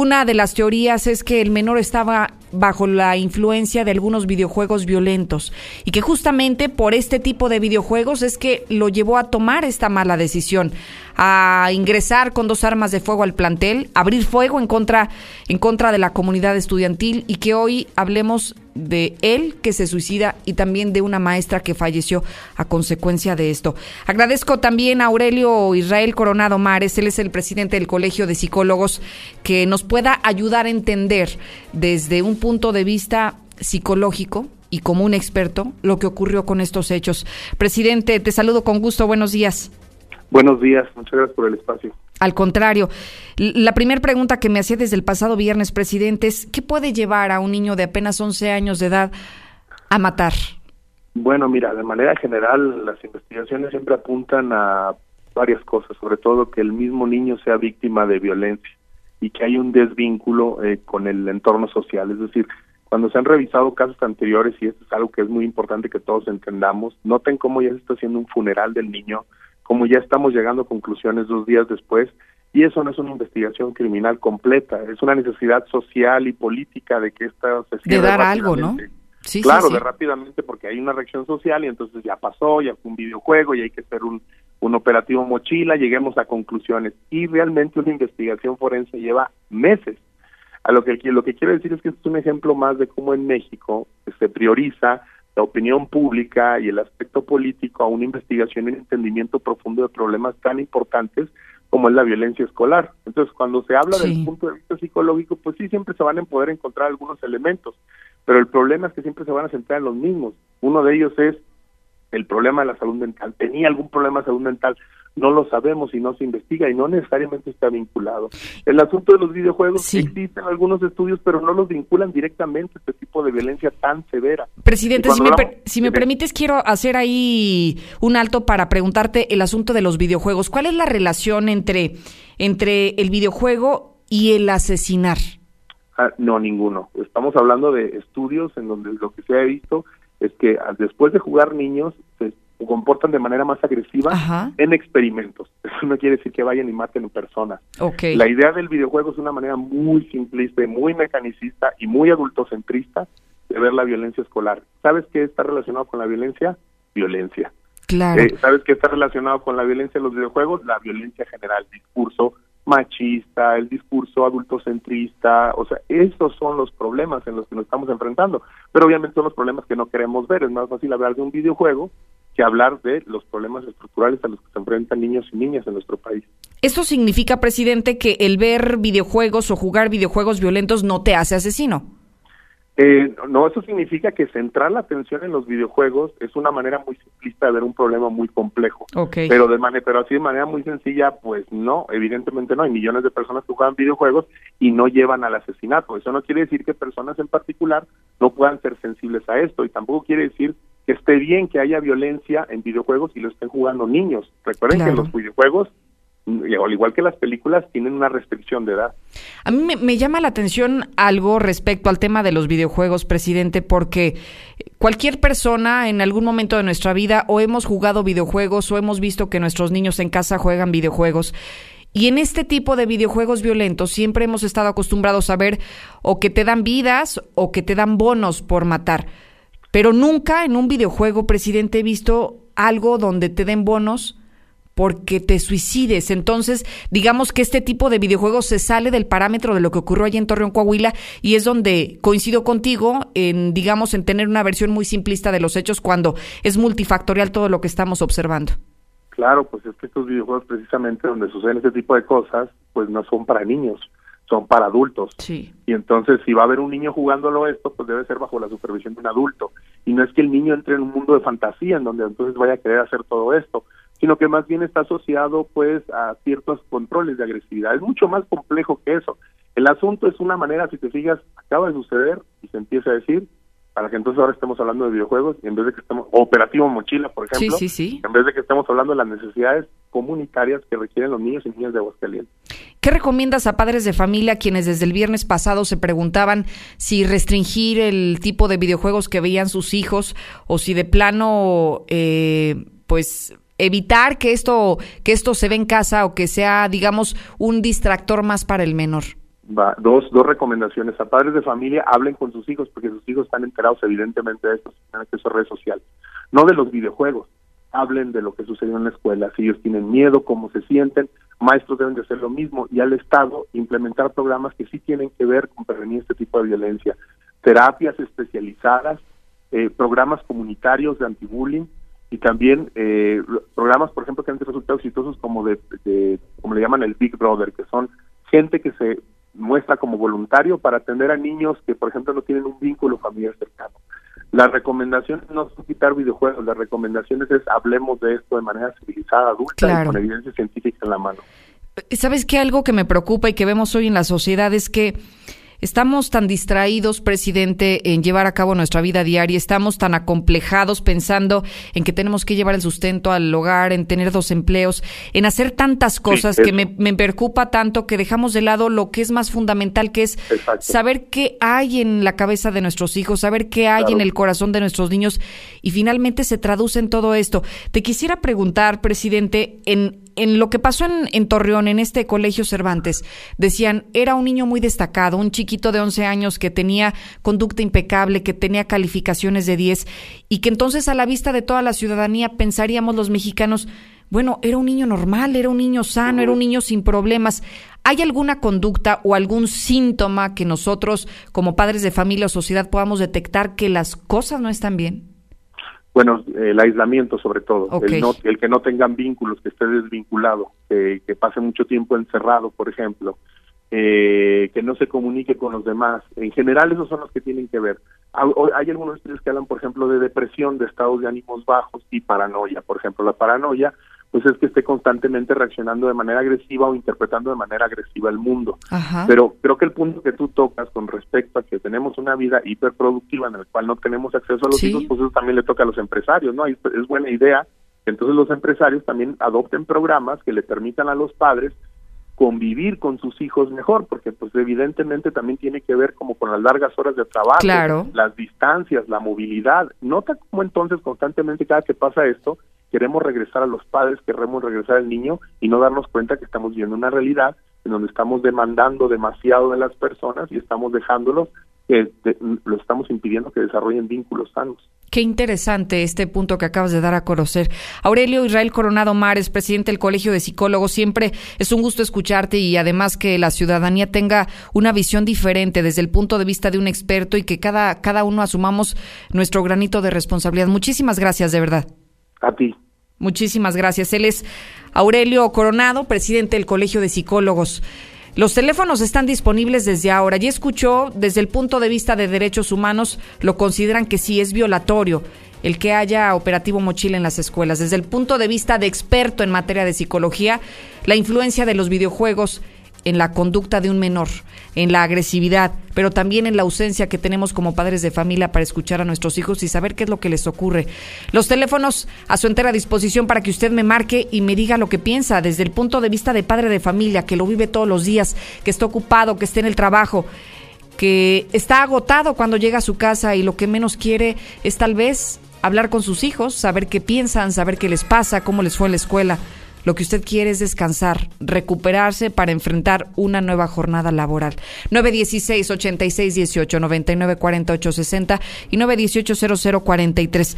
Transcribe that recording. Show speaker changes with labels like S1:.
S1: Una de las teorías es que el menor estaba bajo la influencia de algunos videojuegos violentos y que justamente por este tipo de videojuegos es que lo llevó a tomar esta mala decisión, a ingresar con dos armas de fuego al plantel, abrir fuego en contra en contra de la comunidad estudiantil y que hoy hablemos de él que se suicida y también de una maestra que falleció a consecuencia de esto. Agradezco también a Aurelio Israel Coronado Mares, él es el presidente del Colegio de Psicólogos, que nos pueda ayudar a entender desde un punto de vista psicológico y como un experto lo que ocurrió con estos hechos. Presidente, te saludo con gusto, buenos días.
S2: Buenos días, muchas gracias por el espacio.
S1: Al contrario, la primera pregunta que me hacía desde el pasado viernes, presidente, es ¿qué puede llevar a un niño de apenas 11 años de edad a matar?
S2: Bueno, mira, de manera general las investigaciones siempre apuntan a varias cosas, sobre todo que el mismo niño sea víctima de violencia y que hay un desvínculo eh, con el entorno social. Es decir, cuando se han revisado casos anteriores, y esto es algo que es muy importante que todos entendamos, noten cómo ya se está haciendo un funeral del niño como ya estamos llegando a conclusiones dos días después, y eso no es una investigación criminal completa, es una necesidad social y política de que esta
S1: se De dar algo, ¿no?
S2: Sí, claro, de rápidamente porque hay una reacción social y entonces ya pasó, ya fue un videojuego y hay que hacer un, un operativo mochila, lleguemos a conclusiones. Y realmente una investigación forense lleva meses. A lo que, lo que quiero decir es que esto es un ejemplo más de cómo en México se prioriza la opinión pública y el aspecto político a una investigación y un entendimiento profundo de problemas tan importantes como es la violencia escolar. Entonces, cuando se habla del punto de vista psicológico, pues sí, siempre se van a poder encontrar algunos elementos, pero el problema es que siempre se van a centrar en los mismos. Uno de ellos es el problema de la salud mental. ¿Tenía algún problema de salud mental? No lo sabemos y no se investiga y no necesariamente está vinculado. El asunto de los videojuegos existen algunos estudios, pero no los vinculan directamente a este tipo de violencia tan severa.
S1: Presidente, si me, si me permites, quiero hacer ahí un alto para preguntarte el asunto de los videojuegos. ¿Cuál es la relación entre, entre el videojuego y el asesinar?
S2: Ah, no, ninguno. Estamos hablando de estudios en donde lo que se ha visto es que después de jugar niños se comportan de manera más agresiva en experimentos. Eso no quiere decir que vayan y maten personas. La idea del videojuego es una manera muy simplista y muy mecanicista y muy adultocentrista de ver la violencia escolar. ¿Sabes qué está relacionado con la violencia? Violencia.
S1: Claro.
S2: Eh, ¿Sabes qué está relacionado con la violencia en los videojuegos? La violencia general, discurso machista, el discurso adultocentrista, o sea, esos son los problemas en los que nos estamos enfrentando, pero obviamente son los problemas que no queremos ver, es más fácil hablar de un videojuego que hablar de los problemas estructurales a los que se enfrentan niños y niñas en nuestro país.
S1: ¿Esto significa, presidente, que el ver videojuegos o jugar videojuegos violentos no te hace asesino?
S2: Eh, no, eso significa que centrar la atención en los videojuegos es una manera muy simplista de ver un problema muy complejo. Pero de manera, pero así de manera muy sencilla, pues no, evidentemente no. Hay millones de personas que juegan videojuegos y no llevan al asesinato. Eso no quiere decir que personas en particular no puedan ser sensibles a esto y tampoco quiere decir que esté bien que haya violencia en videojuegos y lo estén jugando niños. Recuerden que los videojuegos al igual que las películas, tienen una restricción de edad.
S1: A mí me, llama la atención algo respecto al tema de los videojuegos, presidente, porque cualquier persona en algún momento de nuestra vida o hemos jugado videojuegos o hemos visto que nuestros niños en casa juegan videojuegos. Y en este tipo de videojuegos violentos siempre hemos estado acostumbrados a ver o que te dan vidas o que te dan bonos por matar. Pero nunca en un videojuego, presidente, he visto algo donde te den bonos porque te suicides. Entonces, digamos que este tipo de videojuegos se sale del parámetro de lo que ocurrió allí en Torreón, Coahuila, y es donde coincido contigo en, digamos, en tener una versión muy simplista de los hechos cuando es multifactorial todo lo que estamos observando.
S2: Claro, pues es que estos videojuegos precisamente donde suceden este tipo de cosas, pues no son para niños, son para adultos.
S1: Sí.
S2: Y entonces si va a haber un niño jugándolo esto, pues debe ser bajo la supervisión de un adulto. Y no es que el niño entre en un mundo de fantasía en donde entonces vaya a querer hacer todo esto, sino que más bien está asociado pues a ciertos controles de agresividad. Es mucho más complejo que eso. El asunto es una manera, si te fijas, acaba de suceder y se empieza a decir, para que entonces ahora estemos hablando de videojuegos, y en vez de que estemos, operativo mochila, por ejemplo, en vez de que estemos hablando de las necesidades comunitarias que requieren los niños y niñas de Aguascalientes.
S1: ¿Qué recomiendas a padres de familia quienes desde el viernes pasado se preguntaban si restringir el tipo de videojuegos que veían sus hijos o si de plano, eh, pues evitar que esto, que esto se ve en casa o que sea, digamos, un distractor más para el menor?
S2: Dos, dos recomendaciones. A padres de familia, hablen con sus hijos porque sus hijos están enterados evidentemente de esto, tienen acceso a redes sociales. No de los videojuegos, hablen de lo que sucedió en la escuela. Si ellos tienen miedo, cómo se sienten, maestros deben de hacer lo mismo y al Estado implementar programas que sí tienen que ver con prevenir este tipo de violencia. Terapias especializadas, eh, programas comunitarios de antibullying y también eh, programas, por ejemplo, que han resultado exitosos como de, de, como le llaman el Big Brother, que son gente que se muestra como voluntario para atender a niños que, por ejemplo, no tienen un vínculo familiar cercano. Las recomendaciones no son quitar videojuegos, las recomendaciones es hablemos de esto de manera civilizada, adulta y con evidencia científica en la mano.
S1: ¿Sabes qué? Algo que me preocupa y que vemos hoy en la sociedad es que Estamos tan distraídos, presidente, en llevar a cabo nuestra vida diaria, estamos tan acomplejados pensando en que tenemos que llevar el sustento al hogar, en tener dos empleos, en hacer tantas cosas que me, me, preocupa tanto que dejamos de lado lo que es más fundamental, que es saber qué hay en la cabeza de nuestros hijos, saber qué hay en el corazón de nuestros niños. Y finalmente se traduce en todo esto. Te quisiera preguntar, presidente, en en lo que pasó en, en, Torreón, en este colegio Cervantes, decían, era un niño muy destacado, un chiquito de 11 años que tenía conducta impecable, que tenía calificaciones de 10, y que entonces a la vista de toda la ciudadanía pensaríamos los mexicanos, bueno, era un niño normal, era un niño sano, era un niño sin problemas. ¿Hay alguna conducta o algún síntoma que nosotros, como padres de familia o sociedad, podamos detectar que las cosas no están bien?
S2: Bueno, el aislamiento sobre todo, el, no, el, que no tengan vínculos, que esté desvinculado, que, pase mucho tiempo encerrado, por ejemplo, eh, que no se comunique con los demás. En general, esos son los que tienen que ver. Hay algunos estudios que hablan, por ejemplo, de depresión, de estados de ánimos bajos y paranoia. Por ejemplo, la paranoia pues es que esté constantemente reaccionando de manera agresiva o interpretando de manera agresiva el mundo. Pero creo que el punto que tú tocas con respecto a que tenemos una vida hiperproductiva en la cual no tenemos acceso a los hijos, pues eso también le toca a los empresarios, ¿no? Es, es buena idea que entonces los empresarios también adopten programas que le permitan a los padres convivir con sus hijos mejor, porque pues evidentemente también tiene que ver como con las largas horas de trabajo, las distancias, la movilidad. Nota cómo entonces constantemente cada que pasa esto, queremos regresar a los padres, queremos regresar al niño y no darnos cuenta que estamos viviendo una realidad en donde estamos demandando demasiado de las personas y estamos dejándolos, que lo estamos impidiendo que desarrollen vínculos sanos.
S1: Qué interesante este punto que acabas de dar a conocer. Aurelio Israel Coronado Mares, presidente del Colegio de Psicólogos, siempre es un gusto escucharte y además que la ciudadanía tenga una visión diferente desde el punto de vista de un experto y que cada, cada uno asumamos nuestro granito de responsabilidad. Muchísimas gracias, de verdad.
S2: A ti.
S1: Muchísimas gracias. Él es Aurelio Coronado, presidente del Colegio de Psicólogos. Los teléfonos están disponibles desde ahora. Ya escuchó, desde el punto de vista de derechos humanos, lo consideran que sí es violatorio el que haya operativo mochila en las escuelas. Desde el punto de vista de experto en materia de psicología, la influencia de los videojuegos en la conducta de un menor, en la agresividad, pero también en la ausencia que tenemos como padres de familia para escuchar a nuestros hijos y saber qué es lo que les ocurre. Los teléfonos a su entera disposición para que usted me marque y me diga lo que piensa desde el punto de vista de padre de familia, que lo vive todos los días, que está ocupado, que esté en el trabajo que está agotado cuando llega a su casa y lo que menos quiere es tal vez hablar con sus hijos, saber qué piensan, saber qué les pasa, cómo les fue en la escuela. Lo que usted quiere es descansar, recuperarse para enfrentar una nueva jornada laboral. 916 86 18 99 48 60 y 918 00 43.